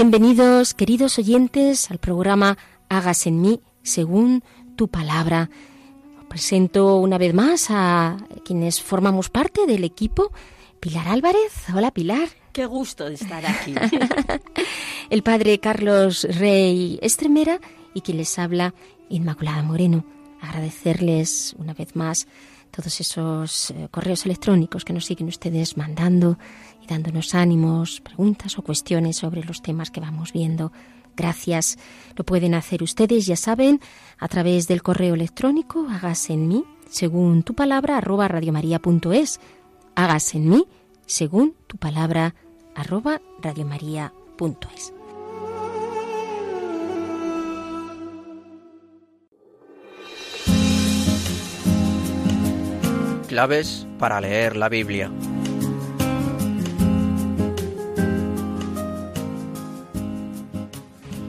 Bienvenidos, queridos oyentes, al programa Hagas en mí según tu palabra. Presento una vez más a quienes formamos parte del equipo. Pilar Álvarez. Hola, Pilar. Qué gusto de estar aquí. El padre Carlos Rey Estremera y quien les habla, Inmaculada Moreno. Agradecerles una vez más todos esos eh, correos electrónicos que nos siguen ustedes mandando y dándonos ánimos, preguntas o cuestiones sobre los temas que vamos viendo. Gracias. Lo pueden hacer ustedes, ya saben, a través del correo electrónico hágase en mí, según tu palabra, arroba radiomaria.es. Hágase en mí, según tu palabra, arroba radiomaria.es. Claves para leer la Biblia.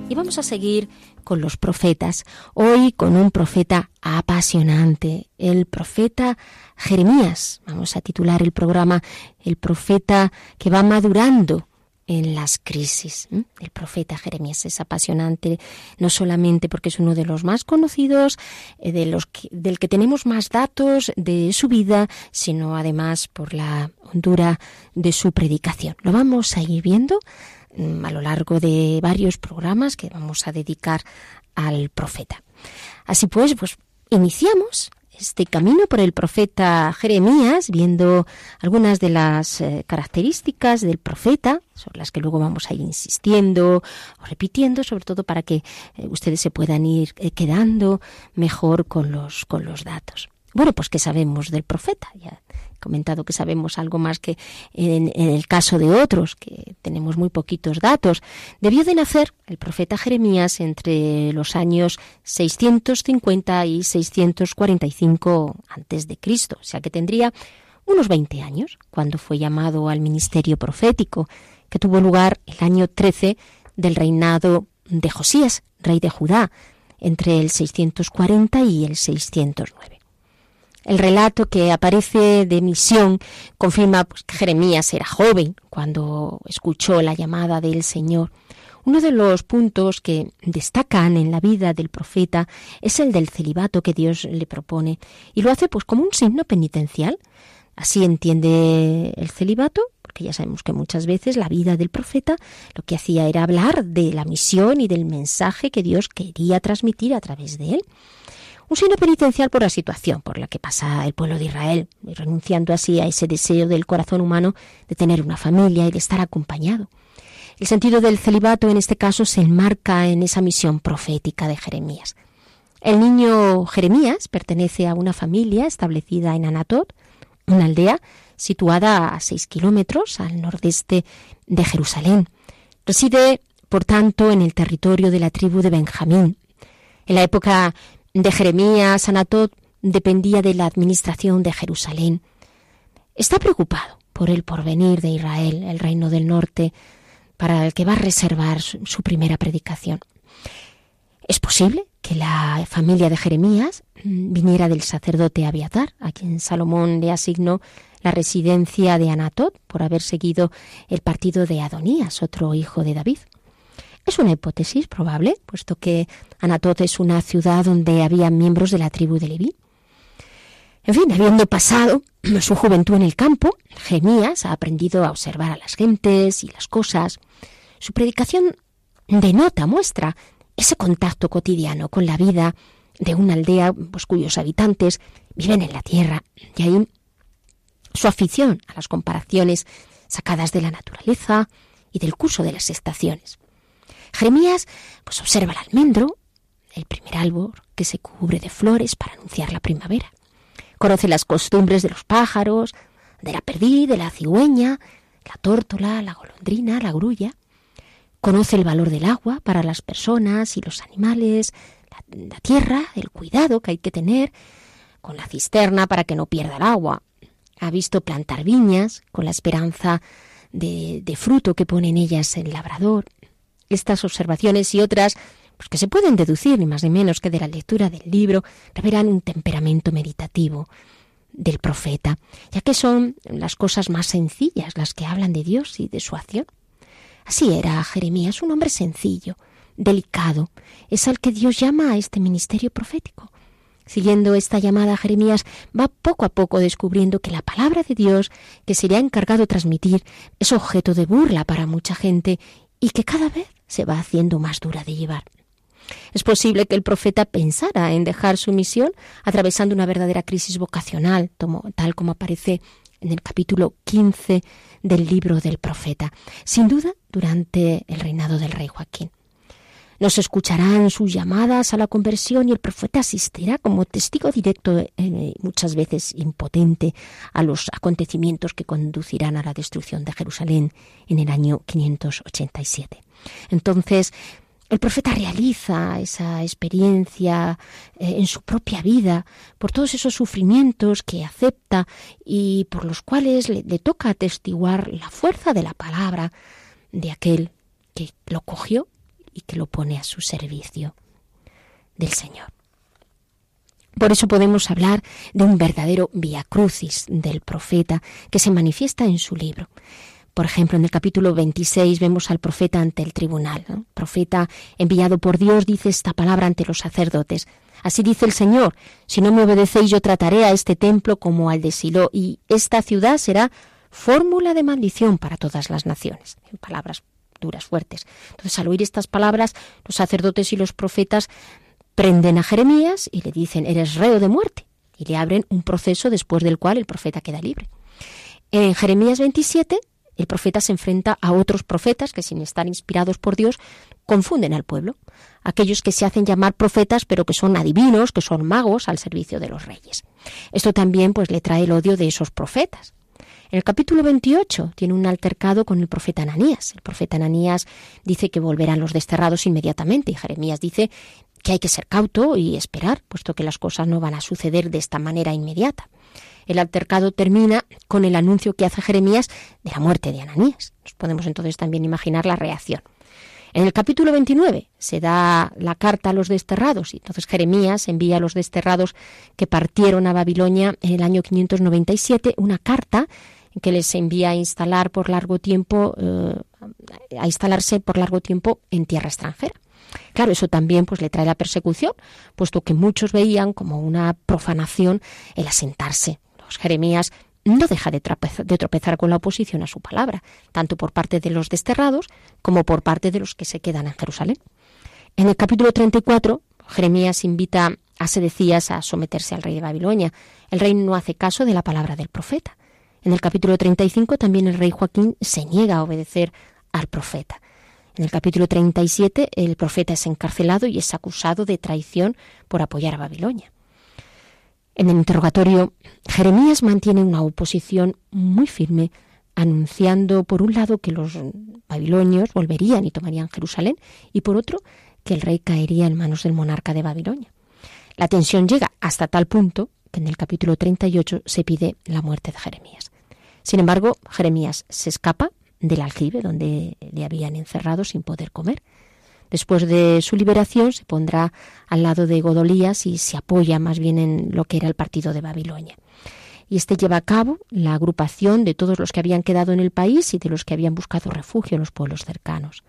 Y vamos a seguir con los profetas. Hoy con un profeta apasionante, el profeta Jeremías. Vamos a titular el programa El profeta que va madurando en las crisis. ¿m? El profeta Jeremías es apasionante, no solamente porque es uno de los más conocidos, eh, de los que- del que tenemos más datos de su vida, sino además por la hondura de su predicación. Lo vamos a ir viendo mm, a lo largo de varios programas que vamos a dedicar al profeta. Así pues, pues iniciamos este camino por el profeta Jeremías, viendo algunas de las eh, características del profeta, sobre las que luego vamos a ir insistiendo o repitiendo, sobre todo para que eh, ustedes se puedan ir eh, quedando mejor con los, con los datos. Bueno, pues ¿qué sabemos del profeta? Ya comentado que sabemos algo más que en, el caso de otros, que tenemos muy poquitos datos. Debió de nacer el profeta Jeremías entre los años 650 y 645 antes de Cristo, o sea que tendría unos 20 años cuando fue llamado al ministerio profético, que tuvo lugar el año 13 del reinado de Josías, rey de Judá, entre el 640 y el 609. El relato que aparece de misión confirma pues, que Jeremías era joven cuando escuchó la llamada del Señor. Uno de los puntos que destacan en la vida del profeta es el del celibato que Dios le propone y lo hace pues como un signo penitencial. Así entiende el celibato, porque ya sabemos que muchas veces la vida del profeta lo que hacía era hablar de la misión y del mensaje que Dios quería transmitir a través de él un signo penitencial por la situación por la que pasa el pueblo de Israel, renunciando así a ese deseo del corazón humano de tener una familia y de estar acompañado. El sentido del celibato en este caso se enmarca en esa misión profética de Jeremías. El niño Jeremías pertenece a una familia establecida en Anatot, una aldea situada a seis kilómetros al nordeste de Jerusalén. Reside, por tanto, en el territorio de la tribu de Benjamín. En la época de Jeremías, Anatot dependía de la administración de Jerusalén. Está preocupado por el porvenir de Israel, el reino del norte, para el que va a reservar su, primera predicación. Es posible que la familia de Jeremías mm, viniera del sacerdote Abiatar, a quien Salomón le asignó la residencia de Anatot por haber seguido el partido de Adonías, otro hijo de David. Es una hipótesis probable, puesto que Anatot es una ciudad donde había miembros de la tribu de Leví. En fin, habiendo pasado su juventud en el campo, Jeremías ha aprendido a observar a las gentes y las cosas. Su predicación denota, muestra ese contacto cotidiano con la vida de una aldea pues, cuyos habitantes viven en la tierra. Y ahí su afición a las comparaciones sacadas de la naturaleza y del curso de las estaciones. Jeremías pues observa el almendro, el primer árbol que se cubre de flores para anunciar la primavera. Conoce las costumbres de los pájaros, de la perdiz, de la cigüeña, la tórtola, la golondrina, la grulla. Conoce el valor del agua para las personas y los animales, la, tierra, el cuidado que hay que tener con la cisterna para que no pierda el agua. Ha visto plantar viñas con la esperanza de, de fruto que pone en ellas el labrador. Estas observaciones y otras pues que se pueden deducir ni más ni menos que de la lectura del libro, revelan un temperamento meditativo del profeta, ya que son las cosas más sencillas las que hablan de Dios y de su acción. Así era Jeremías, un hombre sencillo, delicado, es al que Dios llama a este ministerio profético. Siguiendo esta llamada, Jeremías va poco a poco descubriendo que la palabra de Dios que se le ha encargado transmitir es objeto de burla para mucha gente y que cada vez se va haciendo más dura de llevar. Es posible que el profeta pensara en dejar su misión atravesando una verdadera crisis vocacional, tal como aparece en el capítulo 15 del libro del profeta, sin duda durante el reinado del rey Joaquín. Nos escucharán sus llamadas a la conversión y el profeta asistirá como testigo directo, eh, muchas veces impotente, a los acontecimientos que conducirán a la destrucción de Jerusalén en el año 587. Entonces, el profeta realiza esa experiencia eh, en su propia vida por todos esos sufrimientos que acepta y por los cuales le, le, toca atestiguar la fuerza de la palabra de aquel que lo cogió y que lo pone a su servicio del Señor. Por eso podemos hablar de un verdadero via crucis del profeta que se manifiesta en su libro. Por ejemplo, en el capítulo 26 vemos al profeta ante el tribunal. profeta enviado por Dios dice esta palabra ante los sacerdotes. Así dice el Señor, si no me obedecéis yo trataré a este templo como al de Silo y esta ciudad será fórmula de maldición para todas las naciones. En palabras duras, fuertes. Entonces, al oír estas palabras, los sacerdotes y los profetas prenden a Jeremías y le dicen, eres reo de muerte. Y le abren un proceso después del cual el profeta queda libre. En Jeremías 27 el profeta se enfrenta a otros profetas que sin estar inspirados por Dios confunden al pueblo, aquellos que se hacen llamar profetas pero que son adivinos, que son magos al servicio de los reyes. Esto también pues le trae el odio de esos profetas. En el capítulo 28 tiene un altercado con el profeta Ananías. El profeta Ananías dice que volverán los desterrados inmediatamente y Jeremías dice que hay que ser cauto y esperar, puesto que las cosas no van a suceder de esta manera inmediata. El altercado termina con el anuncio que hace Jeremías de la muerte de Ananías. Nos podemos entonces también imaginar la reacción. En el capítulo 29 se da la carta a los desterrados y entonces Jeremías envía a los desterrados que partieron a Babilonia en el año 597 una carta que les envía a instalar por largo tiempo eh, a instalarse por largo tiempo en tierra extranjera. Claro, eso también pues le trae la persecución, puesto que muchos veían como una profanación el asentarse Jeremías no deja de, tropezar con la oposición a su palabra, tanto por parte de los desterrados como por parte de los que se quedan en Jerusalén. En el capítulo 34, Jeremías invita a Sedecías a someterse al rey de Babilonia. El rey no hace caso de la palabra del profeta. En el capítulo 35 también el rey Joaquín se niega a obedecer al profeta. En el capítulo 37 el profeta es encarcelado y es acusado de traición por apoyar a Babilonia. En el interrogatorio, Jeremías mantiene una oposición muy firme, anunciando por un lado que los babilonios volverían y tomarían Jerusalén, y por otro que el rey caería en manos del monarca de Babilonia. La tensión llega hasta tal punto que en el capítulo 38 se pide la muerte de Jeremías. Sin embargo, Jeremías se escapa del aljibe donde le habían encerrado sin poder comer. Después de su liberación se pondrá al lado de Godolías y se apoya más bien en lo que era el partido de Babilonia. Y este lleva a cabo la agrupación de todos los que habían quedado en el país y de los que habían buscado refugio en los pueblos cercanos.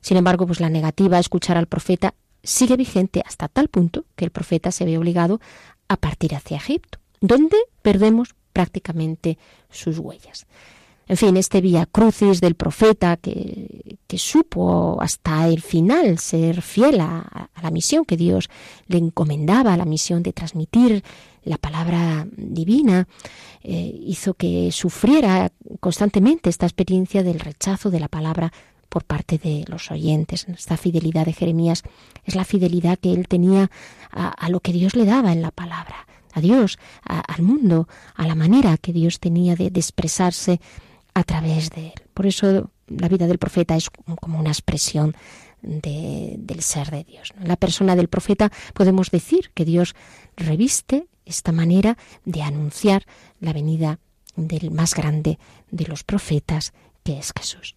Sin embargo, pues la negativa a escuchar al profeta sigue vigente hasta tal punto que el profeta se ve obligado a partir hacia Egipto, donde perdemos prácticamente sus huellas. En fin, este vía crucis del profeta que, supo hasta el final ser fiel a, la misión que Dios le encomendaba, la misión de transmitir la palabra divina, eh, hizo que sufriera constantemente esta experiencia del rechazo de la palabra por parte de los oyentes. Esta fidelidad de Jeremías es la fidelidad que él tenía a, a lo que Dios le daba en la palabra a Dios, al mundo, a la manera que Dios tenía de, expresarse a través de él. Por eso la vida del profeta es como una expresión del ser de Dios. En la persona del profeta podemos decir que Dios reviste esta manera de anunciar la venida del más grande de los profetas, que es Jesús.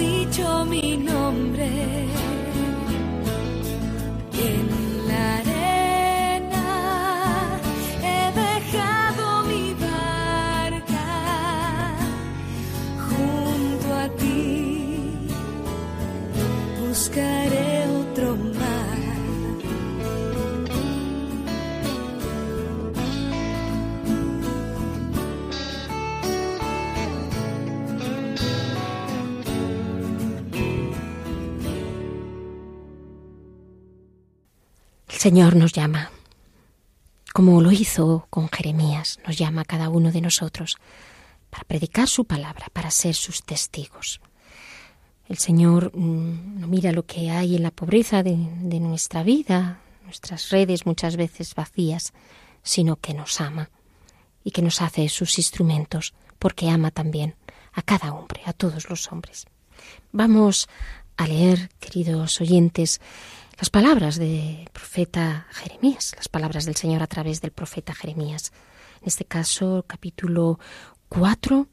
dicho mi nombre. Señor nos llama, como lo hizo con Jeremías, nos llama cada uno de nosotros para predicar su palabra, para ser sus testigos. El Señor mm, no mira lo que hay en la pobreza de, de nuestra vida, nuestras redes muchas veces vacías, sino que nos ama y que nos hace sus instrumentos, porque ama también a cada hombre, a todos los hombres. Vamos a leer, queridos oyentes, las palabras del profeta Jeremías, las palabras del Señor a través del profeta Jeremías. En este caso, capítulo 4,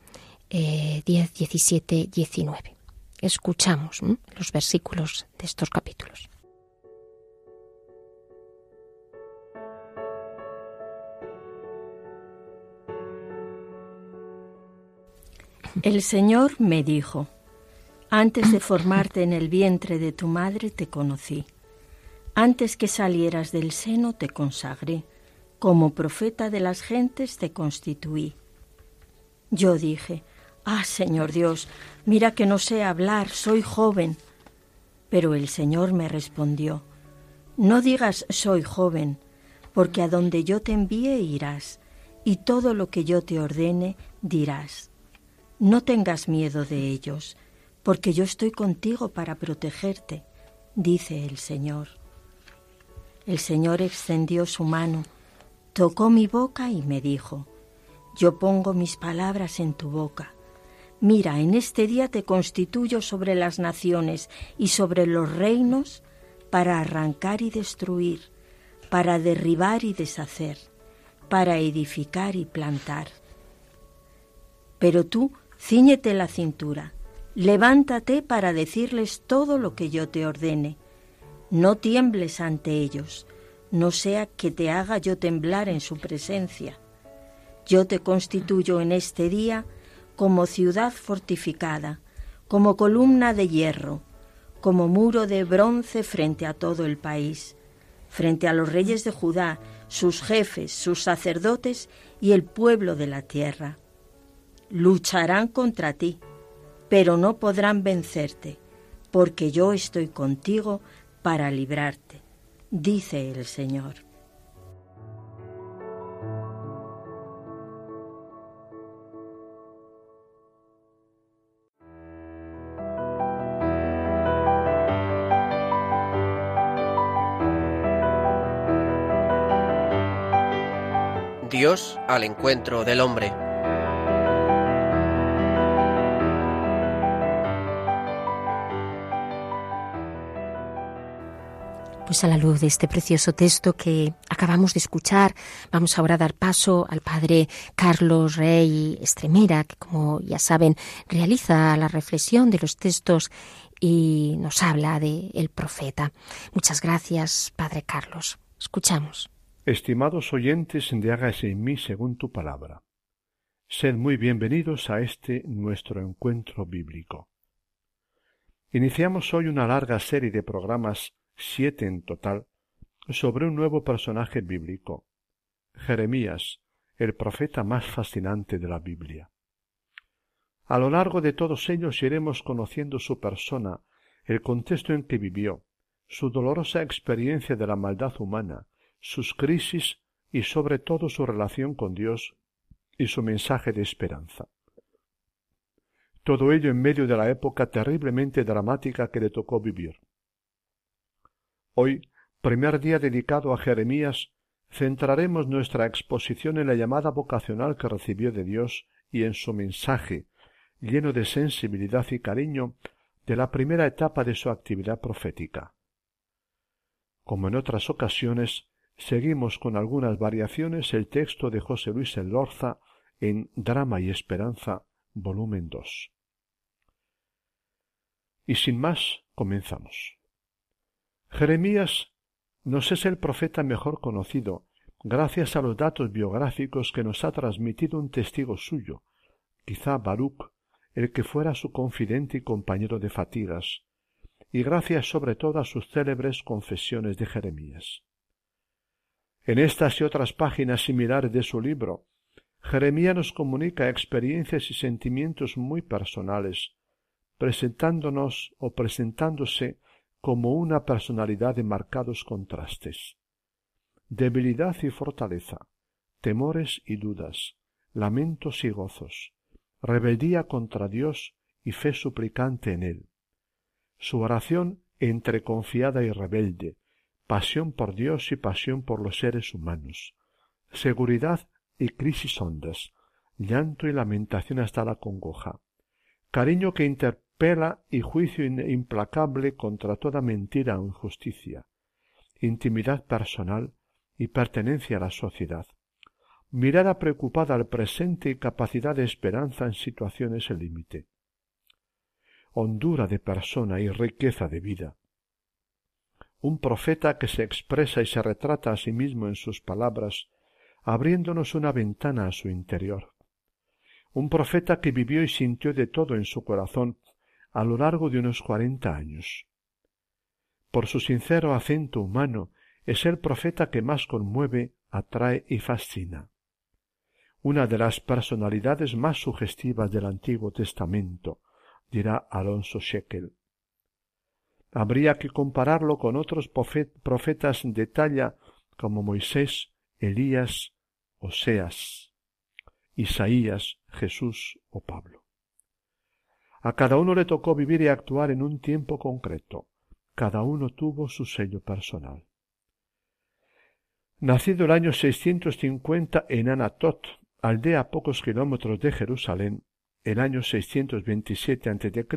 10, 17, 19. Escuchamos los versículos de estos capítulos. El Señor me dijo, antes de formarte en el vientre de tu madre te conocí antes que salieras del seno te consagré, como profeta de las gentes te constituí. Yo dije, Ah, Señor Dios, mira que no sé hablar, soy joven. Pero el Señor me respondió, No digas soy joven, porque a donde yo te envíe irás, y todo lo que yo te ordene dirás. No tengas miedo de ellos, porque yo estoy contigo para protegerte, dice el Señor. El Señor extendió su mano, tocó mi boca y me dijo, Yo pongo mis palabras en tu boca. Mira, en este día te constituyo sobre las naciones y sobre los reinos para arrancar y destruir, para derribar y deshacer, para edificar y plantar. Pero tú ciñete la cintura, levántate para decirles todo lo que yo te ordene no tiembles ante ellos, no sea que te haga yo temblar en su presencia. Yo te constituyo en este día como ciudad fortificada, como columna de hierro, como muro de bronce frente a todo el país, frente a los reyes de Judá, sus jefes, sus sacerdotes y el pueblo de la tierra. Lucharán contra ti, pero no podrán vencerte, porque yo estoy contigo para librarte, dice el Señor. Dios al encuentro del hombre. Pues a la luz de este precioso texto que acabamos de escuchar. Vamos ahora a dar paso al padre Carlos Rey Estremera, que como ya saben realiza la reflexión de los textos y nos habla de el profeta. Muchas gracias, padre Carlos. Escuchamos. Estimados oyentes de en mí según tu palabra. Sed muy bienvenidos a este nuestro encuentro bíblico. Iniciamos hoy una larga serie de programas, siete en total, sobre un nuevo personaje bíblico, Jeremías, el profeta más fascinante de la Biblia. A lo largo de todos ellos iremos conociendo su persona, el contexto en que vivió, su dolorosa experiencia de la maldad humana, sus crisis y sobre todo su relación con Dios y su mensaje de esperanza. Todo ello en medio de la época terriblemente dramática que le tocó vivir. Hoy, primer día dedicado a Jeremías, centraremos nuestra exposición en la llamada vocacional que recibió de Dios y en su mensaje, lleno de sensibilidad y cariño, de la primera etapa de su actividad profética. Como en otras ocasiones, seguimos con algunas variaciones el texto de José Luis Elorza en Drama y Esperanza, volumen 2. Y sin más, comenzamos. Jeremías nos es el profeta mejor conocido, gracias a los datos biográficos que nos ha transmitido un testigo suyo, quizá Baruch, el que fuera su confidente y compañero de fatigas, y gracias sobre todo a sus célebres confesiones de Jeremías. En estas y otras páginas similares de su libro, Jeremías nos comunica experiencias y sentimientos muy personales, presentándonos o presentándose como una personalidad de marcados contrastes. Debilidad y fortaleza, temores y dudas, lamentos y gozos, rebeldía contra Dios y fe suplicante en Él. Su oración entre confiada y rebelde, pasión por Dios y pasión por los seres humanos, seguridad y crisis hondas, llanto y lamentación hasta la congoja, cariño que interpela y juicio implacable contra toda mentira o injusticia, intimidad personal y pertenencia a la sociedad, mirada preocupada al presente y capacidad de esperanza en situaciones límite, hondura de persona y riqueza de vida. Un profeta que se expresa y se retrata a sí mismo en sus palabras, abriéndonos una ventana a su interior. Un profeta que vivió y sintió de todo en su corazón a lo largo de unos cuarenta años. Por su sincero acento humano, es el profeta que más conmueve, atrae y fascina una de las personalidades más sugestivas del Antiguo Testamento, dirá Alonso Shekel. Habría que compararlo con otros profetas de talla como Moisés, Elías, Oseas, Isaías, Jesús o Pablo. A cada uno le tocó vivir y actuar en un tiempo concreto. Cada uno tuvo su sello personal. Nacido el año 650 en Anatot, aldea a pocos kilómetros de Jerusalén, el año 627 a.C.,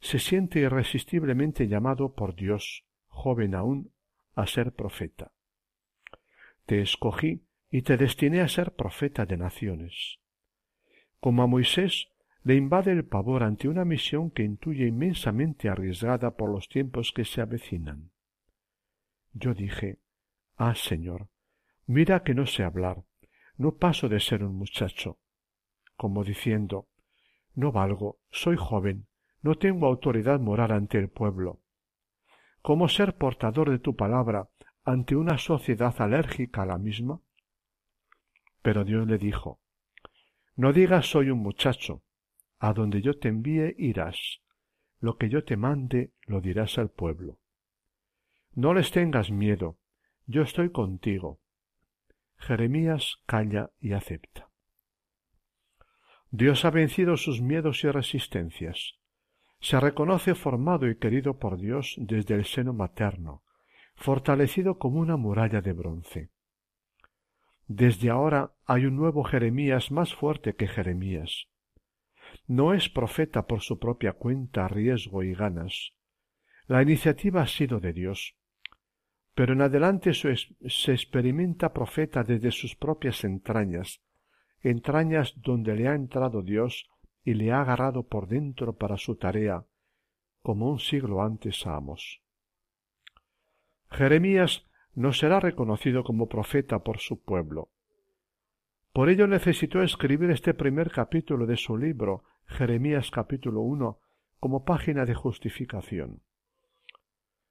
se siente irresistiblemente llamado por Dios, joven aún, a ser profeta. Te escogí y te destiné a ser profeta de naciones. Como a Moisés le invade el pavor ante una misión que intuye inmensamente arriesgada por los tiempos que se avecinan. Yo dije, Ah, Señor, mira que no sé hablar, no paso de ser un muchacho, como diciendo no valgo, soy joven, no tengo autoridad moral ante el pueblo. ¿Cómo ser portador de tu palabra ante una sociedad alérgica a la misma? Pero Dios le dijo No digas soy un muchacho, a donde yo te envíe irás, lo que yo te mande lo dirás al pueblo. No les tengas miedo, yo estoy contigo, Jeremías calla y acepta. Dios ha vencido sus miedos y resistencias. Se reconoce formado y querido por Dios desde el seno materno, fortalecido como una muralla de bronce. Desde ahora hay un nuevo Jeremías más fuerte que Jeremías. No es profeta por su propia cuenta, riesgo y ganas. La iniciativa ha sido de Dios. pero en adelante se experimenta profeta desde sus propias entrañas, entrañas donde le ha entrado Dios y le ha agarrado por dentro para su tarea, como un siglo antes a Amos. Jeremías no será reconocido como profeta por su pueblo. Por ello necesitó escribir este primer capítulo de su libro, Jeremías capítulo 1, como página de justificación.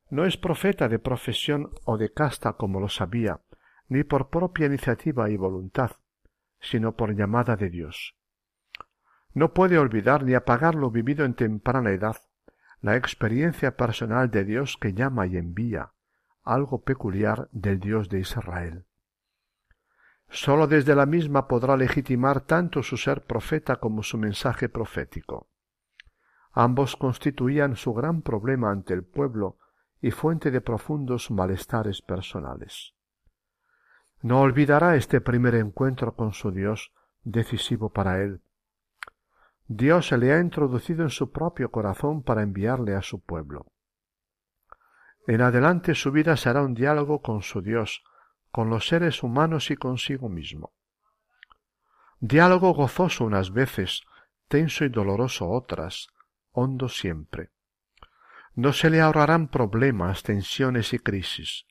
No es profeta de profesión o de casta como lo sabía, ni por propia iniciativa y voluntad, sino por llamada de Dios. No puede olvidar ni apagar lo vivido en temprana edad, la experiencia personal de Dios que llama y envía, algo peculiar del Dios de Israel. Sólo desde la misma podrá legitimar tanto su ser profeta como su mensaje profético. Ambos constituían su gran problema ante el pueblo y fuente de profundos malestares personales. No olvidará este primer encuentro con su Dios, decisivo para él. Dios se le ha introducido en su propio corazón para enviarle a su pueblo. En adelante su vida será un diálogo con su Dios, con los seres humanos y consigo mismo. Diálogo gozoso unas veces, tenso y doloroso otras, hondo siempre. No se le ahorrarán problemas, tensiones y crisis.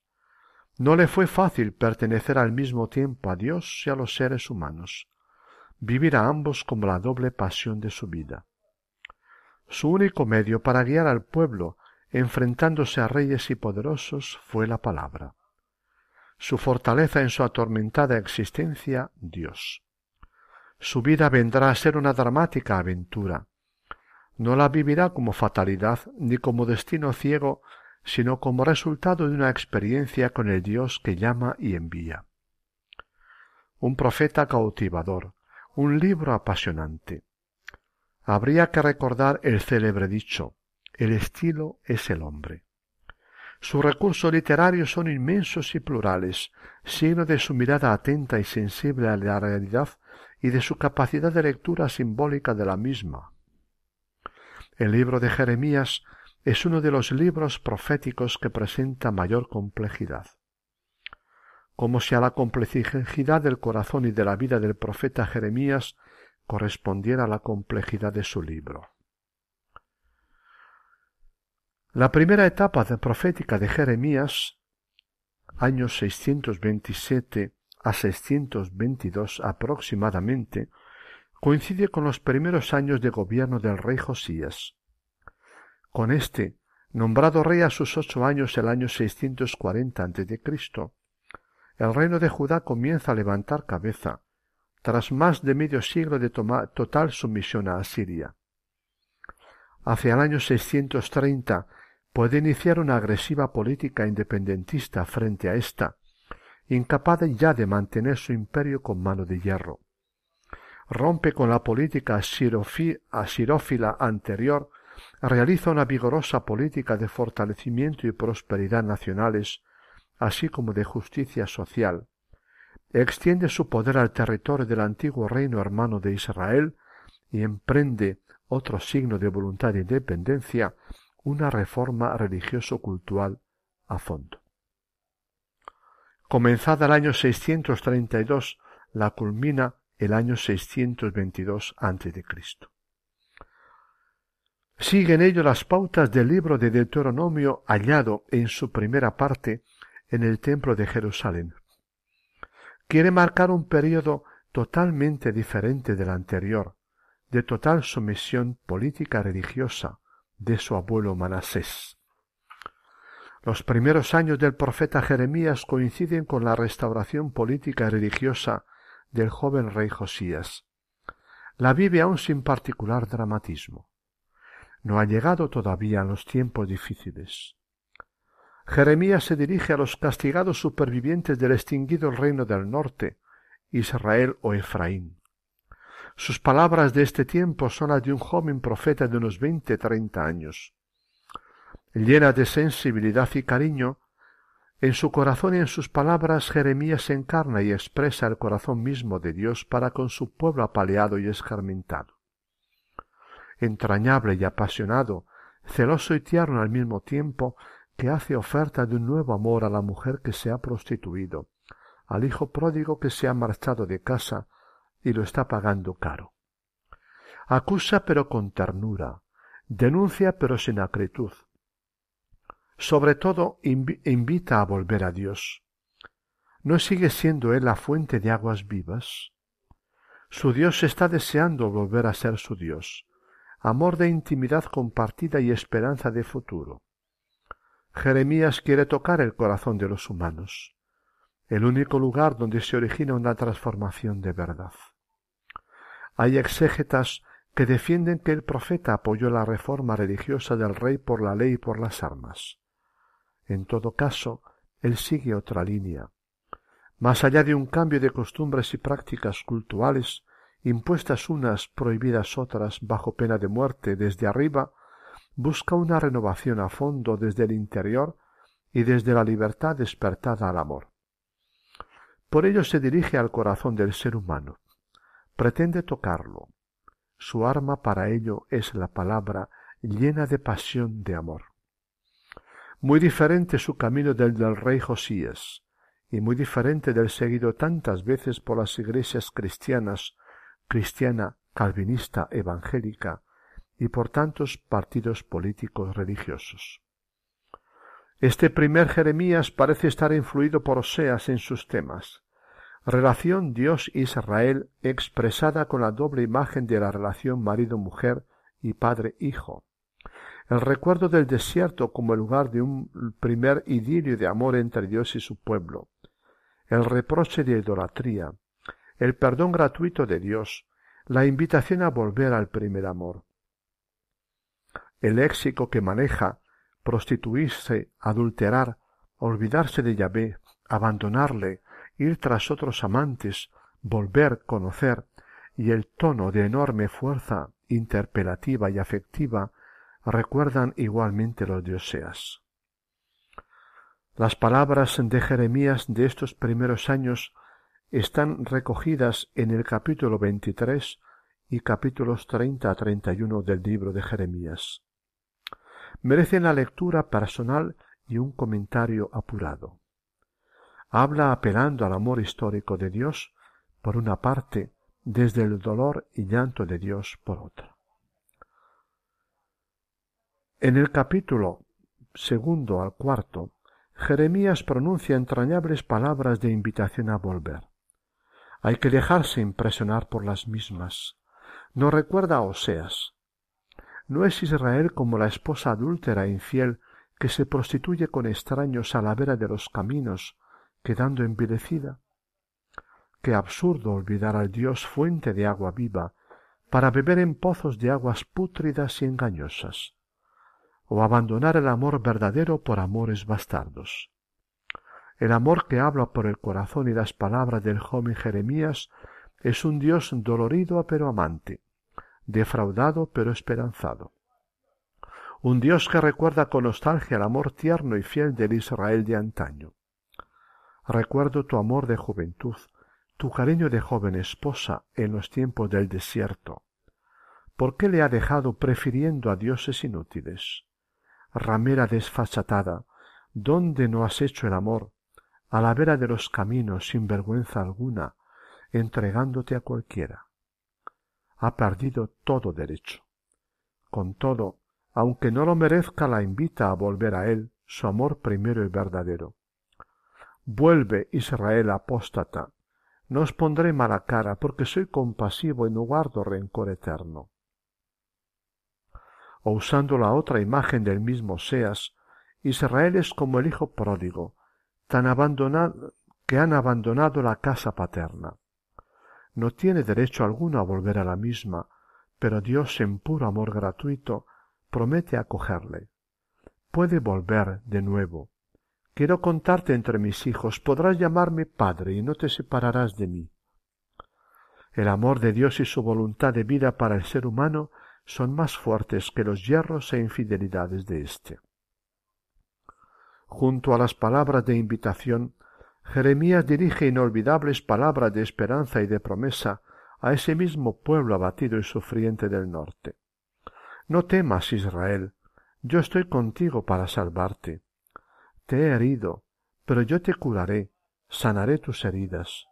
No le fue fácil pertenecer al mismo tiempo a Dios y a los seres humanos, vivir a ambos como la doble pasión de su vida. Su único medio para guiar al pueblo, enfrentándose a reyes y poderosos, fue la palabra. Su fortaleza en su atormentada existencia, Dios. Su vida vendrá a ser una dramática aventura. No la vivirá como fatalidad ni como destino ciego sino como resultado de una experiencia con el Dios que llama y envía. Un profeta cautivador, un libro apasionante. Habría que recordar el célebre dicho, el estilo es el hombre. Sus recursos literarios son inmensos y plurales, signo de su mirada atenta y sensible a la realidad y de su capacidad de lectura simbólica de la misma. El libro de Jeremías es uno de los libros proféticos que presenta mayor complejidad. Como si a la complejidad del corazón y de la vida del profeta Jeremías correspondiera la complejidad de su libro. La primera etapa de profética de Jeremías, años 627 a 622 aproximadamente, coincide con los primeros años de gobierno del rey Josías. Con éste, nombrado rey a sus ocho años el año 640 a.C., el reino de Judá comienza a levantar cabeza, tras más de medio siglo de total sumisión a Asiria. Hacia el año 630 puede iniciar una agresiva política independentista frente a ésta, incapaz ya de mantener su imperio con mano de hierro. Rompe con la política asirófila anterior realiza una vigorosa política de fortalecimiento y prosperidad nacionales, así como de justicia social, extiende su poder al territorio del antiguo reino hermano de Israel y emprende otro signo de voluntad de independencia, una reforma religioso-cultural a fondo. Comenzada el año 632, la culmina el año 622 a.C. Sigue en ello las pautas del libro de Deuteronomio hallado en su primera parte en el templo de Jerusalén. Quiere marcar un período totalmente diferente del anterior, de total sumisión política religiosa de su abuelo Manasés. Los primeros años del profeta Jeremías coinciden con la restauración política y religiosa del joven rey Josías. La vive aún sin particular dramatismo no ha llegado todavía a los tiempos difíciles. Jeremías se dirige a los castigados supervivientes del extinguido reino del norte, Israel o Efraín. Sus palabras de este tiempo son las de un joven profeta de unos veinte treinta años. Llena de sensibilidad y cariño, en su corazón y en sus palabras Jeremías encarna y expresa el corazón mismo de Dios para con su pueblo apaleado y escarmentado entrañable y apasionado, celoso y tierno al mismo tiempo, que hace oferta de un nuevo amor a la mujer que se ha prostituido, al hijo pródigo que se ha marchado de casa y lo está pagando caro. Acusa pero con ternura, denuncia pero sin acritud. Sobre todo invita a volver a Dios. ¿No sigue siendo Él la fuente de aguas vivas? Su Dios está deseando volver a ser su Dios, amor de intimidad compartida y esperanza de futuro. Jeremías quiere tocar el corazón de los humanos, el único lugar donde se origina una transformación de verdad. Hay exégetas que defienden que el profeta apoyó la reforma religiosa del rey por la ley y por las armas. En todo caso, él sigue otra línea. Más allá de un cambio de costumbres y prácticas cultuales, impuestas unas, prohibidas otras, bajo pena de muerte desde arriba, busca una renovación a fondo desde el interior y desde la libertad despertada al amor. Por ello se dirige al corazón del ser humano, pretende tocarlo. Su arma para ello es la palabra llena de pasión de amor. Muy diferente su camino del del rey Josías, y muy diferente del seguido tantas veces por las iglesias cristianas, cristiana, calvinista, evangélica, y por tantos partidos políticos religiosos. Este primer Jeremías parece estar influido por Oseas en sus temas. Relación Dios-Israel expresada con la doble imagen de la relación marido-mujer y padre-hijo. El recuerdo del desierto como el lugar de un primer idilio de amor entre Dios y su pueblo. El reproche de idolatría. El perdón gratuito de Dios. La invitación a volver al primer amor el léxico que maneja, prostituirse, adulterar, olvidarse de Yahvé, abandonarle, ir tras otros amantes, volver, conocer, y el tono de enorme fuerza interpelativa y afectiva recuerdan igualmente los de. Las palabras de Jeremías de estos primeros años están recogidas en el capítulo veintitrés y capítulos treinta a treinta y uno del libro de Jeremías merecen la lectura personal y un comentario apurado. Habla apelando al amor histórico de Dios, por una parte, desde el dolor y llanto de Dios por otra. En el capítulo segundo al cuarto, Jeremías pronuncia entrañables palabras de invitación a volver. Hay que dejarse impresionar por las mismas. No recuerda a Oseas, ¿No es Israel como la esposa adúltera e infiel que se prostituye con extraños a la vera de los caminos, quedando envilecida? Qué absurdo olvidar al Dios fuente de agua viva para beber en pozos de aguas pútridas y engañosas, o abandonar el amor verdadero por amores bastardos. El amor que habla por el corazón y las palabras del joven Jeremías es un Dios dolorido pero amante, defraudado pero esperanzado. Un Dios que recuerda con nostalgia el amor tierno y fiel del Israel de antaño. Recuerdo tu amor de juventud, tu cariño de joven esposa en los tiempos del desierto. ¿Por qué le ha dejado prefiriendo a dioses inútiles? Ramera desfachatada, ¿dónde no has hecho el amor? A la vera de los caminos sin vergüenza alguna, entregándote a cualquiera ha perdido todo derecho. Con todo, aunque no lo merezca, la invita a volver a él, su amor primero y verdadero. Vuelve, Israel apóstata, no os pondré mala cara, porque soy compasivo y no guardo rencor eterno. O usando la otra imagen del mismo Seas, Israel es como el hijo pródigo, tan abandonado que han abandonado la casa paterna no tiene derecho alguno a volver a la misma, pero Dios en puro amor gratuito promete acogerle. Puede volver de nuevo. Quiero contarte entre mis hijos, podrás llamarme Padre y no te separarás de mí. El amor de Dios y su voluntad de vida para el ser humano son más fuertes que los hierros e infidelidades de éste. Junto a las palabras de invitación Jeremías dirige inolvidables palabras de esperanza y de promesa a ese mismo pueblo abatido y sufriente del norte. No temas, Israel, yo estoy contigo para salvarte. Te he herido, pero yo te curaré, sanaré tus heridas.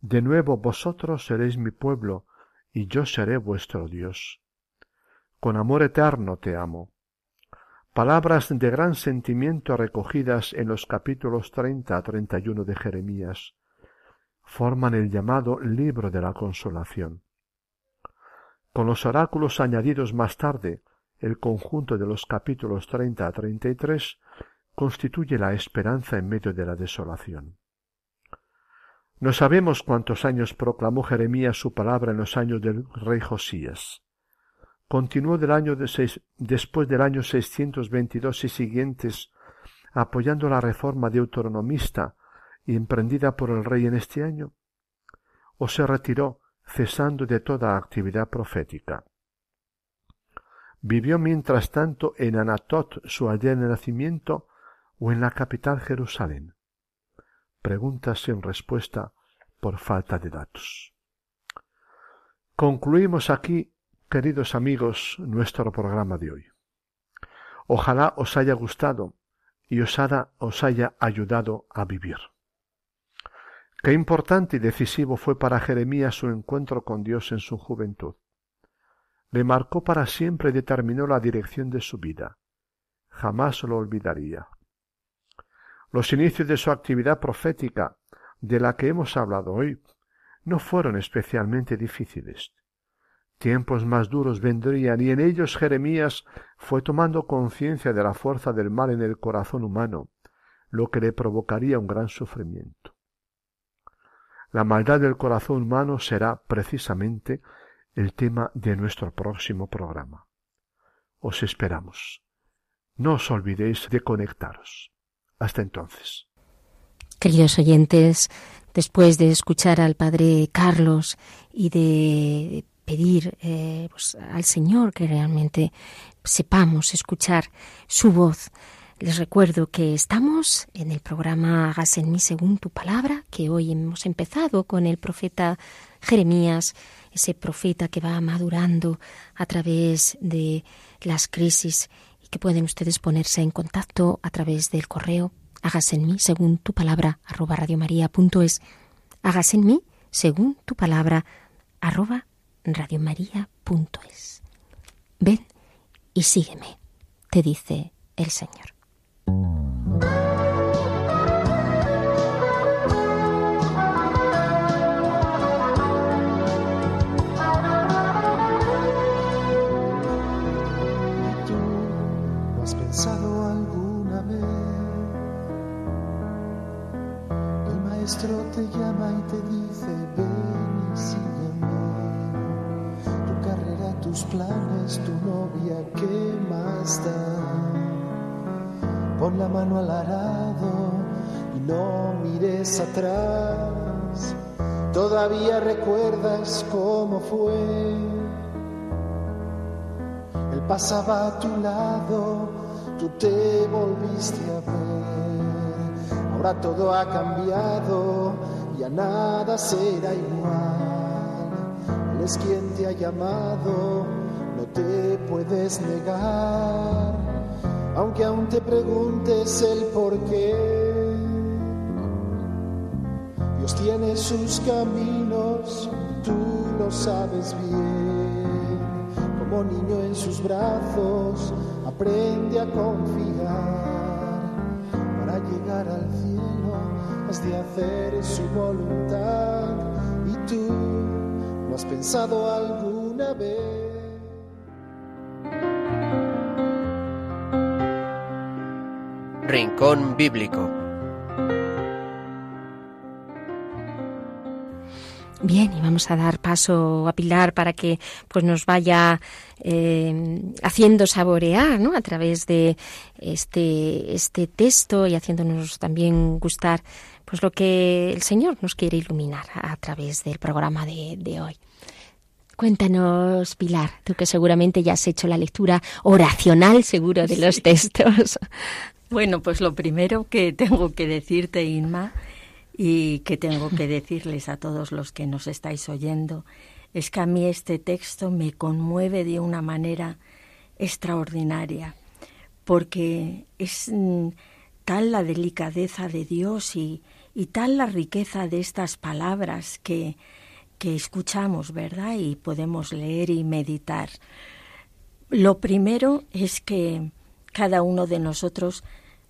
De nuevo vosotros seréis mi pueblo, y yo seré vuestro Dios. Con amor eterno te amo. Palabras de gran sentimiento recogidas en los capítulos treinta a treinta y uno de Jeremías forman el llamado libro de la consolación. Con los oráculos añadidos más tarde, el conjunto de los capítulos treinta a treinta y tres constituye la esperanza en medio de la desolación. No sabemos cuántos años proclamó Jeremías su palabra en los años del rey Josías. Continuó del año de seis, después del año 622 y siguientes apoyando la reforma deuteronomista emprendida por el rey en este año, o se retiró cesando de toda actividad profética. Vivió mientras tanto en Anatot, su aldea de nacimiento, o en la capital Jerusalén. Preguntas sin respuesta por falta de datos. Concluimos aquí, queridos amigos, nuestro programa de hoy. Ojalá os haya gustado y os haya ayudado a vivir. Qué importante y decisivo fue para Jeremías su encuentro con Dios en su juventud. Le marcó para siempre y determinó la dirección de su vida. Jamás lo olvidaría. Los inicios de su actividad profética, de la que hemos hablado hoy, no fueron especialmente difíciles. Tiempos más duros vendrían y en ellos Jeremías fue tomando conciencia de la fuerza del mal en el corazón humano, lo que le provocaría un gran sufrimiento. La maldad del corazón humano será precisamente el tema de nuestro próximo programa. Os esperamos. No os olvidéis de conectaros. Hasta entonces. Queridos oyentes, después de escuchar al Padre Carlos y de pedir eh, pues, al Señor que realmente sepamos escuchar su voz, les recuerdo que estamos en el programa Hagas en mí según tu palabra, que hoy hemos empezado con el profeta Jeremías, ese profeta que va madurando a través de las crisis que pueden ustedes ponerse en contacto a través del correo Hagas en mí según tu palabra arroba radiomaria.es. Hagas en mí según tu palabra arroba radiomaria.es. Ven y sígueme, te dice el Señor. Te llama y te dice, ven y sígueme. Tu carrera, tus planes, tu novia, ¿qué más da? Pon la mano al arado y no mires atrás. Todavía recuerdas cómo fue. Él pasaba a tu lado, tú te volviste a ver Ahora todo ha cambiado, ya nada será igual. Él es quien te ha llamado, no te puedes negar, aunque aún te preguntes el por qué. Dios tiene sus caminos, tú lo sabes bien. Como niño en sus brazos, aprende a confiar de hacer su voluntad. Y tú, ¿lo has pensado alguna vez? Rincón Bíblico Bien, y vamos a dar paso a Pilar para que pues nos vaya eh, haciendo saborear, ¿no? A través de este este texto y haciéndonos también gustar, pues lo que el Señor nos quiere iluminar a, través del programa de, de hoy. Cuéntanos, Pilar, tú que seguramente ya has hecho la lectura oracional, seguro, de los textos. Bueno, pues lo primero que tengo que decirte, Inma, y que tengo que decirles a todos los que nos estáis oyendo es que a mí este texto me conmueve de una manera extraordinaria, porque es mm, tal la delicadeza de Dios y, y tal la riqueza de estas palabras que, que escuchamos, ¿verdad? Y podemos leer y meditar. Lo primero es que cada uno de nosotros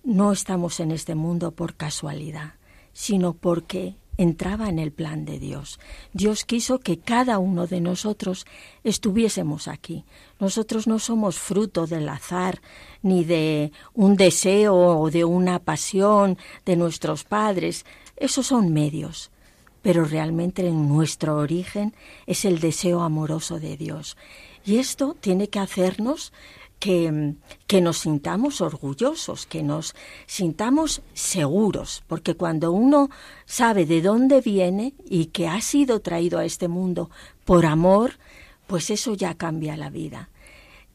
no estamos en este mundo por casualidad, sino porque entraba en el plan de Dios. Dios quiso que cada uno de nosotros estuviésemos aquí. Nosotros no somos fruto del azar, ni de un deseo o de una pasión de nuestros padres. Esos son medios. Pero realmente en nuestro origen es el deseo amoroso de Dios. Y esto tiene que hacernos que, nos sintamos orgullosos, que nos sintamos seguros, porque cuando uno sabe de dónde viene y que ha sido traído a este mundo por amor, pues eso ya cambia la vida.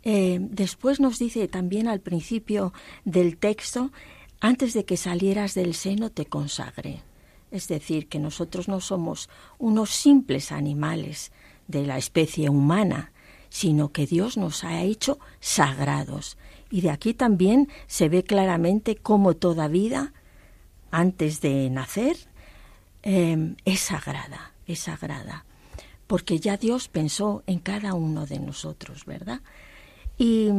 Eh, después nos dice también al principio del texto, antes de que salieras del seno te consagré. Es decir, que nosotros no somos unos simples animales de la especie humana, sino que Dios nos ha hecho sagrados. Y de aquí también se ve claramente cómo toda vida, antes de nacer, em, es sagrada, es sagrada, porque ya Dios pensó en cada uno de nosotros, ¿verdad? Y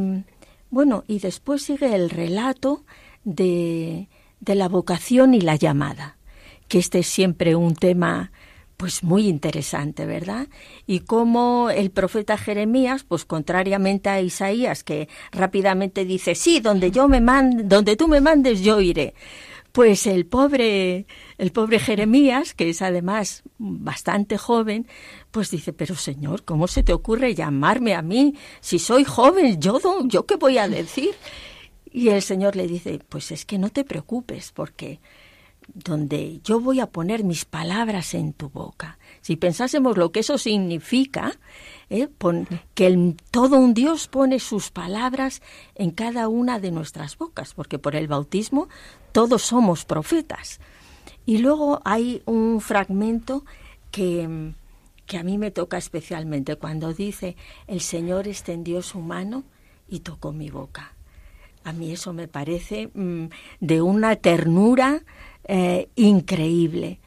bueno, y después sigue el relato de, de la vocación y la llamada, que este es siempre un tema pues muy interesante, ¿verdad? Y cómo el profeta Jeremías, pues contrariamente a Isaías, que rápidamente dice, sí, donde yo me mande, donde tú me mandes, yo iré. Pues el pobre, el pobre Jeremías, que es además bastante joven, pues dice, pero Señor, ¿cómo se te ocurre llamarme a mí? Si soy joven, yo, yo qué voy a decir. Y el Señor le dice, pues es que no te preocupes, porque donde yo voy a poner mis palabras en tu boca. Si pensásemos lo que eso significa, ¿eh? que todo un Dios pone sus palabras en cada una de nuestras bocas, porque por el bautismo todos somos profetas. Y luego hay un fragmento que, que a mí me toca especialmente, cuando dice, el Señor extendió su mano y tocó mi boca. A mí eso me parece mm, de una ternura eh, increíble.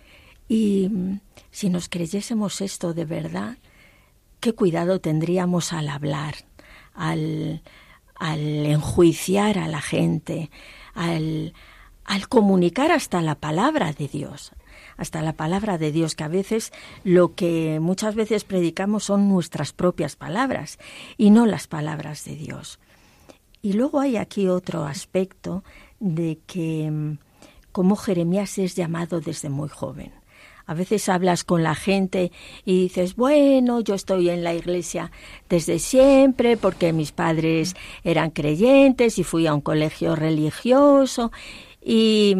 Y mm, si nos creyésemos esto de verdad, qué cuidado tendríamos al hablar, al, enjuiciar a la gente, al, al comunicar hasta la palabra de Dios, hasta la palabra de Dios, que a veces lo que muchas veces predicamos son nuestras propias palabras y no las palabras de Dios. Y luego hay aquí otro aspecto de que mm, cómo Jeremías es llamado desde muy joven. A veces hablas con la gente y dices, bueno, yo estoy en la iglesia desde siempre porque mis padres eran creyentes y fui a un colegio religioso y,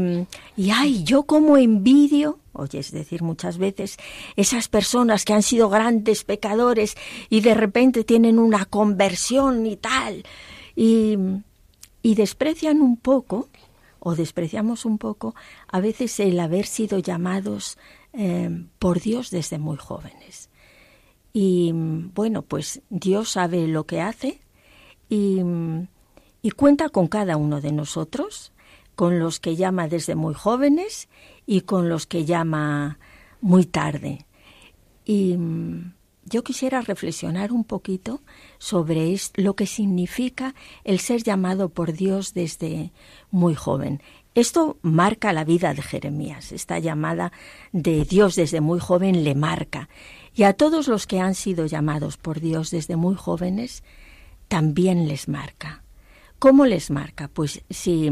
y ay, yo como envidio, oyes decir muchas veces, esas personas que han sido grandes pecadores y de repente tienen una conversión y tal, y, y desprecian un poco o despreciamos un poco a veces el haber sido llamados eh, por Dios desde muy jóvenes. Y bueno, pues Dios sabe lo que hace y, y cuenta con cada uno de nosotros, con los que llama desde muy jóvenes y con los que llama muy tarde. Y yo quisiera reflexionar un poquito sobre lo que significa el ser llamado por Dios desde muy joven. Esto marca la vida de Jeremías. Esta llamada de Dios desde muy joven le marca. Y a todos los que han sido llamados por Dios desde muy jóvenes, también les marca. ¿Cómo les marca? Pues si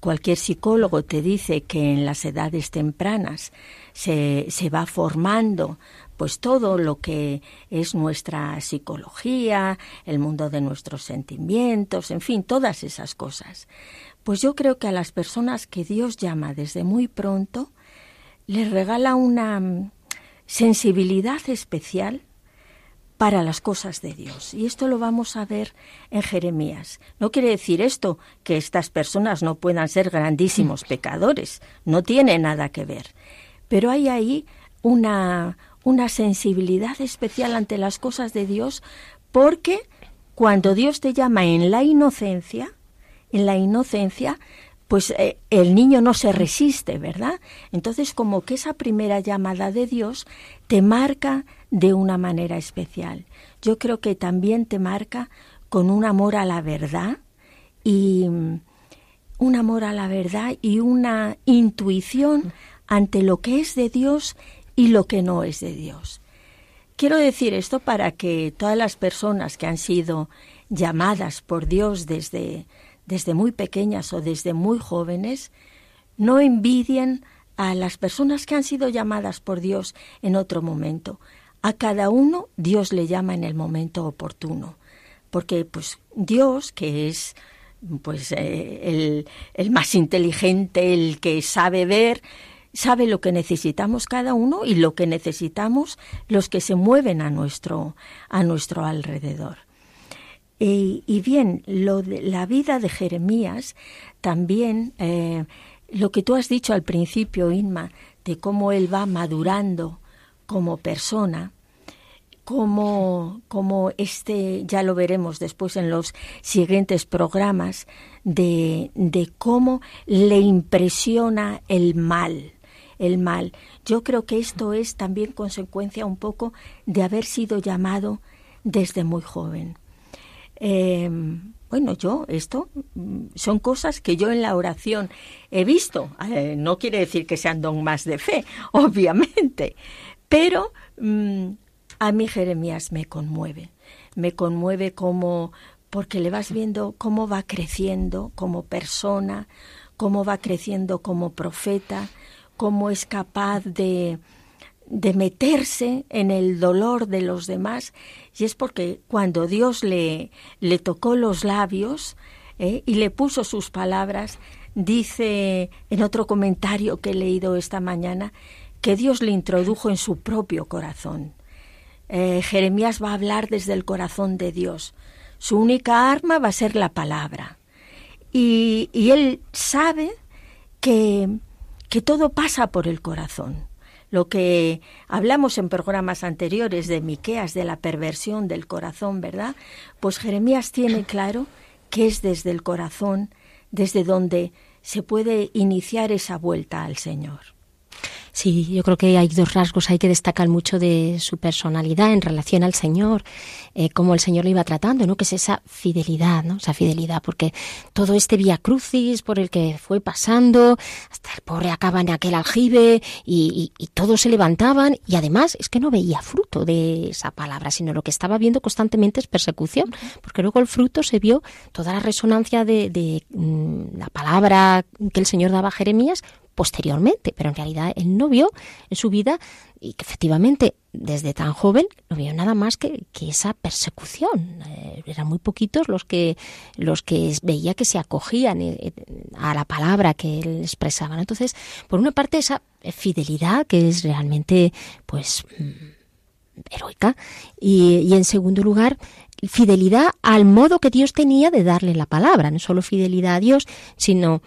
cualquier psicólogo te dice que en las edades tempranas se, se va formando pues todo lo que es nuestra psicología, el mundo de nuestros sentimientos, en fin, todas esas cosas. Pues yo creo que a las personas que Dios llama desde muy pronto, les regala una mm, sensibilidad especial para las cosas de Dios. Y esto lo vamos a ver en Jeremías. No quiere decir esto que estas personas no puedan ser grandísimos pecadores, no tiene nada que ver. Pero hay ahí una, una sensibilidad especial ante las cosas de Dios, porque cuando Dios te llama en la inocencia, en la inocencia, pues eh, el niño no se resiste, ¿verdad? Entonces como que esa primera llamada de Dios te marca de una manera especial. Yo creo que también te marca con un amor a la verdad y un amor a la verdad y una intuición ante lo que es de Dios y lo que no es de Dios. Quiero decir esto para que todas las personas que han sido llamadas por Dios desde, desde muy pequeñas o desde muy jóvenes, no envidien a las personas que han sido llamadas por Dios en otro momento. A cada uno Dios le llama en el momento oportuno, porque pues Dios, que es pues eh, el, el más inteligente, el que sabe ver, sabe lo que necesitamos cada uno y lo que necesitamos los que se mueven a nuestro, a nuestro alrededor. Y, bien, lo la vida de Jeremías también, eh, lo que tú has dicho al principio, Inma, de cómo él va madurando como persona, como, como este, ya lo veremos después en los siguientes programas, de, de cómo le impresiona el mal, el mal. Yo creo que esto es también consecuencia un poco de haber sido llamado desde muy joven. Em, bueno, yo, esto mm, son cosas que yo en la oración he visto. Eh, no quiere decir que sean dogmas de fe, obviamente, pero mm, a mí Jeremías me conmueve. Me conmueve como, porque le vas viendo cómo va creciendo como persona, cómo va creciendo como profeta, cómo es capaz de, de meterse en el dolor de los demás y es porque cuando Dios le, le tocó los labios eh, y le puso sus palabras, dice en otro comentario que he leído esta mañana que Dios le introdujo en su propio corazón. Eh, Jeremías va a hablar desde el corazón de Dios. Su única arma va a ser la palabra. Y, y él sabe que, que todo pasa por el corazón. Lo que hablamos en programas anteriores de Miqueas, de la perversión del corazón, ¿verdad? Pues Jeremías tiene claro que es desde el corazón desde donde se puede iniciar esa vuelta al Señor. Sí, yo creo que hay dos rasgos ahí que destacan mucho de su personalidad en relación al Señor, eh, cómo el Señor le iba tratando, ¿no? Que es esa fidelidad, ¿no? Esa fidelidad, porque todo este vía crucis por el que fue pasando, hasta el pobre acaba en aquel aljibe y, y, todos se levantaban y además es que no veía fruto de esa palabra, sino lo que estaba viendo constantemente es persecución, porque luego el fruto se vio toda la resonancia de, de mm, la palabra que el Señor daba a Jeremías, posteriormente, pero en realidad él no vio en su vida y que efectivamente desde tan joven no vio nada más que, esa persecución. Eh, eran muy poquitos los que los que veía que se acogían eh, eh, a la palabra que él expresaba. Entonces, por una parte esa fidelidad que es realmente pues mm, heroica y, y en segundo lugar fidelidad al modo que Dios tenía de darle la palabra, no solo fidelidad a Dios, sino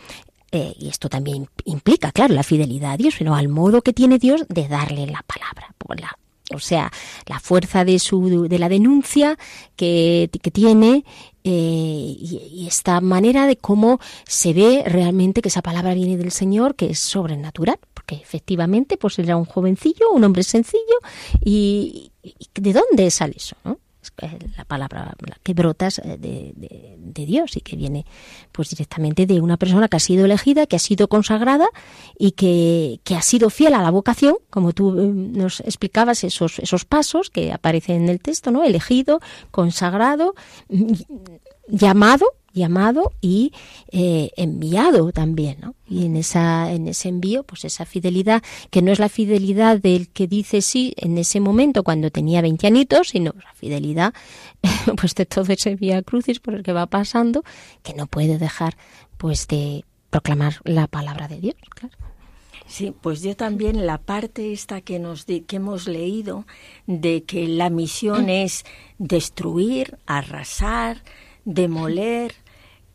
eh, y esto también implica, claro, la fidelidad a Dios, pero al modo que tiene Dios de darle la palabra, la, o sea, la fuerza de su de la denuncia que, que tiene eh, y, esta manera de cómo se ve realmente que esa palabra viene del Señor, que es sobrenatural, porque efectivamente, pues era un jovencillo, un hombre sencillo, y, y ¿de dónde sale eso? ¿no? La palabra que brotas eh, de, de, Dios y que viene pues directamente de una persona que ha sido elegida, que ha sido consagrada y que, que ha sido fiel a la vocación, como tú eh, nos explicabas esos, esos pasos que aparecen en el texto, ¿no? Elegido, consagrado, llamado llamado y eh, enviado también, ¿no? Y en esa en ese envío, pues esa fidelidad que no es la fidelidad del que dice sí en ese momento cuando tenía 20 añitos, sino la fidelidad pues de todo ese vía crucis por el que va pasando, que no puede dejar pues de proclamar la palabra de Dios, claro. Sí, pues yo también la parte esta que nos que hemos leído de que la misión es destruir, arrasar, demoler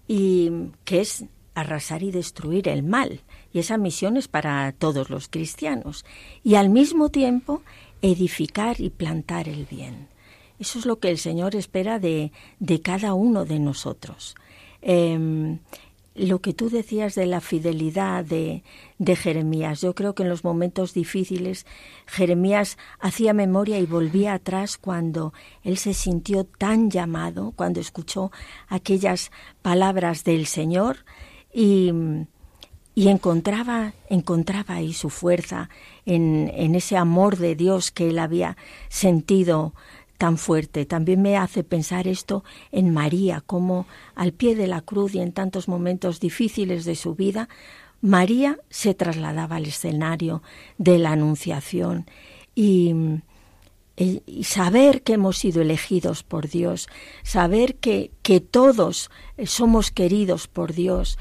y que es arrasar y destruir el mal. Y esa misión es para todos los cristianos. Y al mismo tiempo edificar y plantar el bien. Eso es lo que el Señor espera de, de cada uno de nosotros. Em, lo que tú decías de la fidelidad de, de, Jeremías. Yo creo que en los momentos difíciles Jeremías hacía memoria y volvía atrás cuando él se sintió tan llamado, cuando escuchó aquellas palabras del Señor y, y encontraba, encontraba ahí su fuerza en, en ese amor de Dios que él había sentido tan fuerte. También me hace pensar esto en María, como al pie de la cruz y en tantos momentos difíciles de su vida, María se trasladaba al escenario de la Anunciación y, y saber que hemos sido elegidos por Dios, saber que, que todos somos queridos por Dios,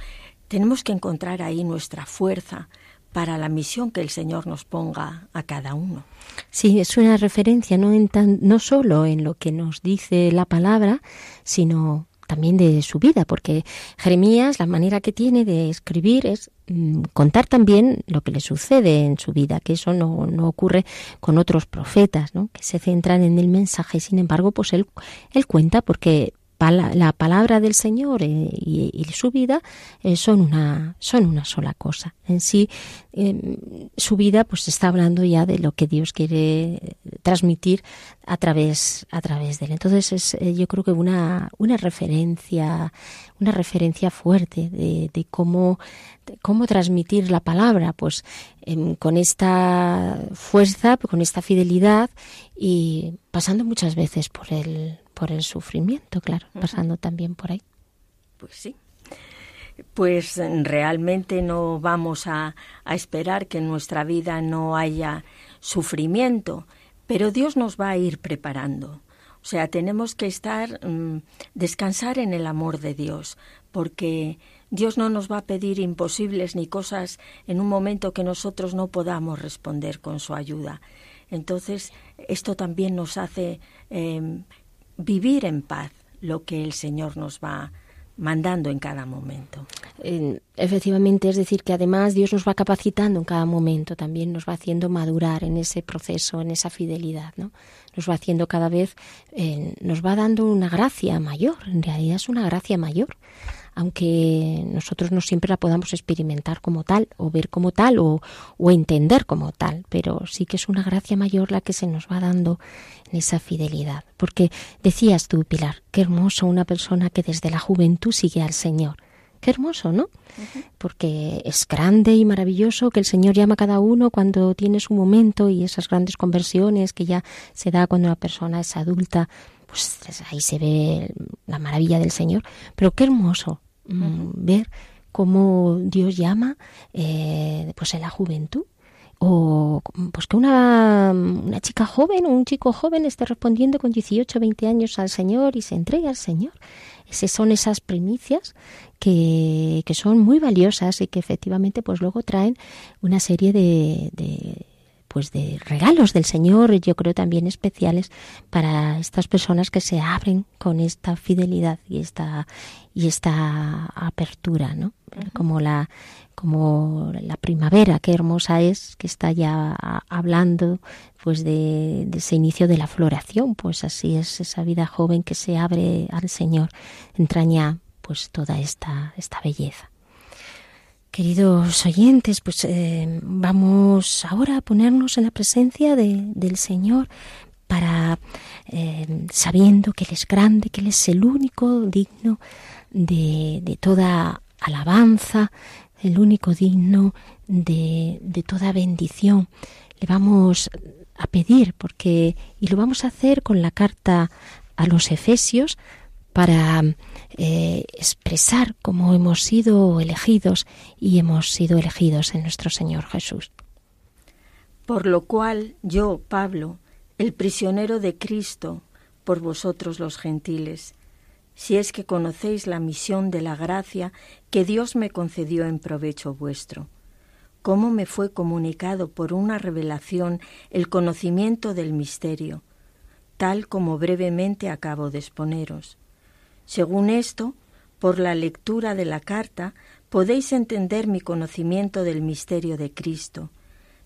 tenemos que encontrar ahí nuestra fuerza para la misión que el Señor nos ponga a cada uno. Sí, es una referencia no, en tan, no solo en lo que nos dice la palabra, sino también de su vida, porque Jeremías la manera que tiene de escribir es mm, contar también lo que le sucede en su vida, que eso no, no ocurre con otros profetas, ¿no? que se centran en el mensaje, sin embargo, pues él, él cuenta porque la palabra del Señor eh, y, su vida eh, son una son una sola cosa. En sí, em, su vida pues está hablando ya de lo que Dios quiere transmitir a través a través de él. Entonces es eh, yo creo que una una referencia una referencia fuerte de, cómo cómo transmitir la palabra, pues em, con esta fuerza, con esta fidelidad y pasando muchas veces por el por el sufrimiento, claro, pasando también por ahí. Pues sí. Pues realmente no vamos a, a esperar que en nuestra vida no haya sufrimiento, pero Dios nos va a ir preparando. O sea, tenemos que estar, mm, descansar en el amor de Dios, porque Dios no nos va a pedir imposibles ni cosas en un momento que nosotros no podamos responder con su ayuda. Entonces, esto también nos hace em, vivir en paz lo que el Señor nos va mandando en cada momento. efectivamente, es decir, que además Dios nos va capacitando en cada momento, también nos va haciendo madurar en ese proceso, en esa fidelidad, ¿no? Nos va haciendo cada vez, eh, nos va dando una gracia mayor, en realidad es una gracia mayor aunque nosotros no siempre la podamos experimentar como tal, o ver como tal, o, o entender como tal, pero sí que es una gracia mayor la que se nos va dando en esa fidelidad. Porque decías tú, Pilar, qué hermoso una persona que desde la juventud sigue al Señor. Qué hermoso, ¿no? Porque es grande y maravilloso que el Señor llama a cada uno cuando tiene su momento y esas grandes conversiones que ya se da cuando una persona es adulta, pues ahí se ve la maravilla del Señor. Pero qué hermoso mm, ver cómo Dios llama eh, pues en la juventud o pues que una, una chica joven o un chico joven esté respondiendo con 18 o 20 años al Señor y se entregue al Señor. Esas son esas primicias que, que, son muy valiosas y que efectivamente pues luego traen una serie de pues de regalos del Señor, yo creo también especiales para estas personas que se abren con esta fidelidad y esta y esta apertura, ¿no? Como la como la primavera, qué hermosa es, que está ya hablando pues de, de, ese inicio de la floración, pues así es esa vida joven que se abre al Señor, entraña pues toda esta, esta belleza. Queridos oyentes, pues eh, vamos ahora a ponernos en la presencia de, del Señor para, eh, sabiendo que Él es grande, que Él es el único digno de, de toda alabanza, el único digno de, de toda bendición. Le vamos a pedir, porque, y lo vamos a hacer con la carta a los Efesios, para eh, expresar cómo hemos sido elegidos y hemos sido elegidos en nuestro Señor Jesús. Por lo cual yo, Pablo, el prisionero de Cristo, por vosotros los gentiles, si es que conocéis la misión de la gracia que Dios me concedió en provecho vuestro, cómo me fue comunicado por una revelación el conocimiento del misterio, tal como brevemente acabo de exponeros según esto, por la lectura de la carta, podéis entender mi conocimiento del misterio de Cristo,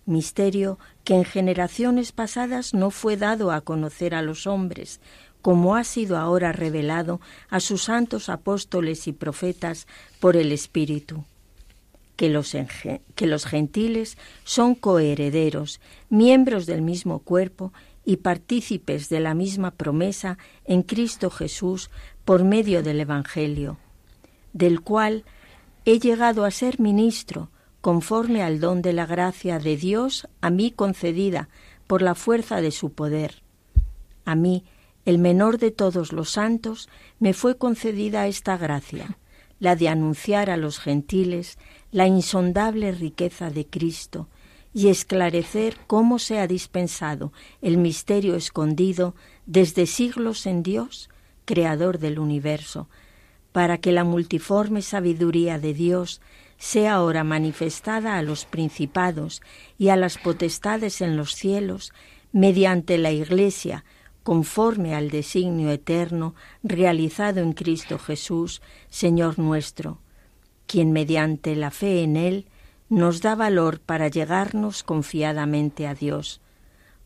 misterio que en generaciones pasadas no fue dado a conocer a los hombres, como ha sido ahora revelado a sus santos apóstoles y profetas por el Espíritu. Que los, que los gentiles son coherederos, miembros del mismo cuerpo y partícipes de la misma promesa en Cristo Jesús por medio del Evangelio, del cual he llegado a ser ministro conforme al don de la gracia de Dios a mí concedida por la fuerza de su poder. A mí, el menor de todos los santos, me fue concedida esta gracia, la de anunciar a los gentiles la insondable riqueza de Cristo y esclarecer cómo se ha dispensado el misterio escondido desde siglos en Dios, Creador del universo, para que la multiforme sabiduría de Dios sea ahora manifestada a los principados y a las potestades en los cielos mediante la Iglesia, conforme al designio eterno realizado en Cristo Jesús, Señor nuestro, quien mediante la fe en Él nos da valor para llegarnos confiadamente a Dios,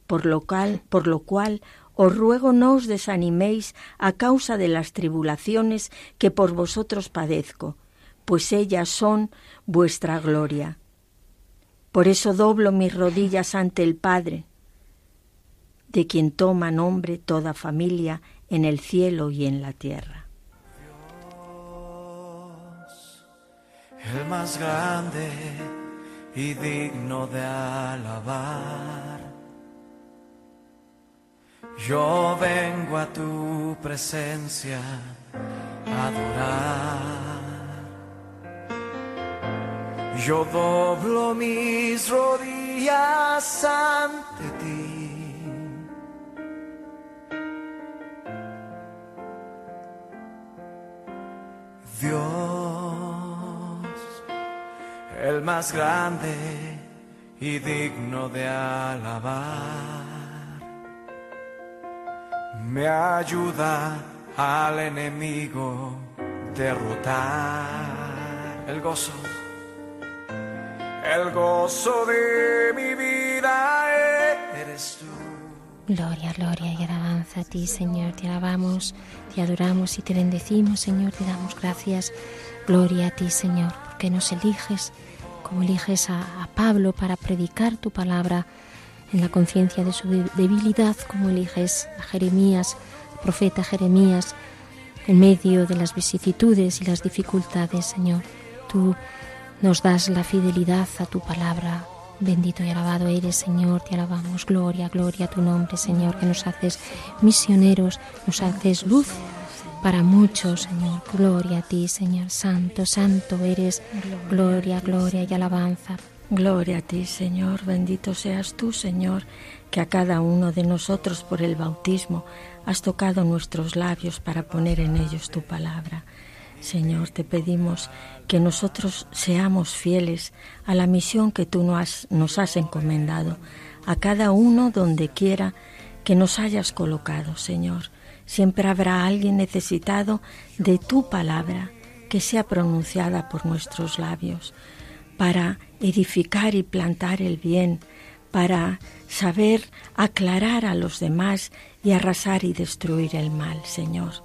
por lo cual, por lo cual os ruego no os desaniméis a causa de las tribulaciones que por vosotros padezco, pues ellas son vuestra gloria. Por eso doblo mis rodillas ante el Padre, de quien toma nombre toda familia en el cielo y en la tierra. Dios, el más grande y digno de alabar. Yo vengo a tu presencia a adorar. Yo doblo mis rodillas ante ti. Dios, el más grande y digno de alabar, me ayuda al enemigo derrotar el gozo, el gozo de mi vida eres tú. Gloria, gloria y alabanza a ti, Señor. Te alabamos, te adoramos y te bendecimos, Señor. Te damos gracias. Gloria a ti, Señor, porque nos eliges, como eliges a, a Pablo para predicar tu palabra en la conciencia de su debilidad, como eliges a Jeremías, profeta Jeremías, en medio de las vicisitudes y las dificultades, Señor. Tú nos das la fidelidad a tu palabra, Bendito y alabado eres, Señor, te alabamos. Gloria, gloria a tu nombre, Señor, que nos haces misioneros, nos haces luz para muchos, Señor. Gloria a ti, Señor. Santo, santo eres. Gloria, gloria y alabanza. Gloria a ti, Señor. Bendito seas tú, Señor, que a cada uno de nosotros por el bautismo has tocado nuestros labios para poner en ellos tu palabra. Señor, te pedimos que nosotros seamos fieles a la misión que tú nos has, encomendado, a cada uno donde quiera que nos hayas colocado, Señor. Siempre habrá alguien necesitado de tu palabra que sea pronunciada por nuestros labios, para edificar y plantar el bien, para saber aclarar a los demás y arrasar y destruir el mal, Señor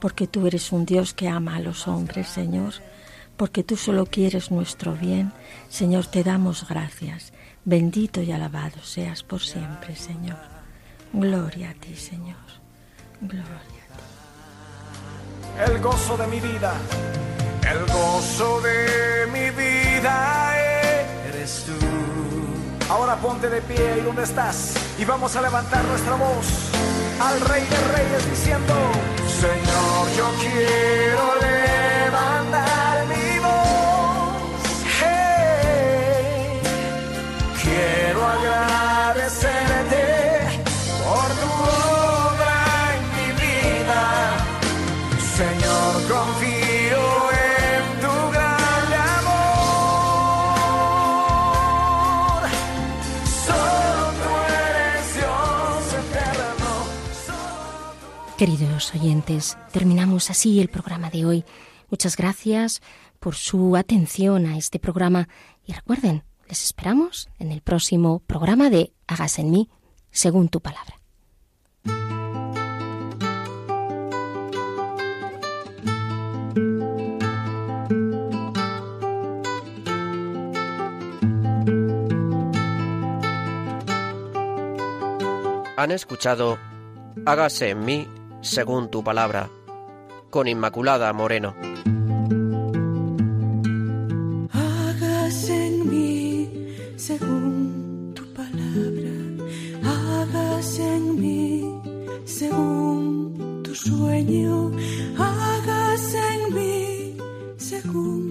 porque tú eres un Dios que ama a los hombres, Señor, porque tú solo quieres nuestro bien. Señor, te damos gracias. Bendito y alabado seas por siempre, Señor. Gloria a ti, Señor. Gloria a ti. El gozo de mi vida, el gozo de mi vida. Ahora ponte de pie ahí donde estás y vamos a levantar nuestra voz al Rey de Reyes diciendo, Señor, yo quiero Queridos oyentes, terminamos así el programa de hoy. Muchas gracias por su atención a este programa y recuerden, les esperamos en el próximo programa de Hagas en mí según tu palabra. Han escuchado Hágase en mí según tu palabra, con Inmaculada Moreno. Hagas en mí según tu palabra, hagas en mí según tu sueño, hagas en mí según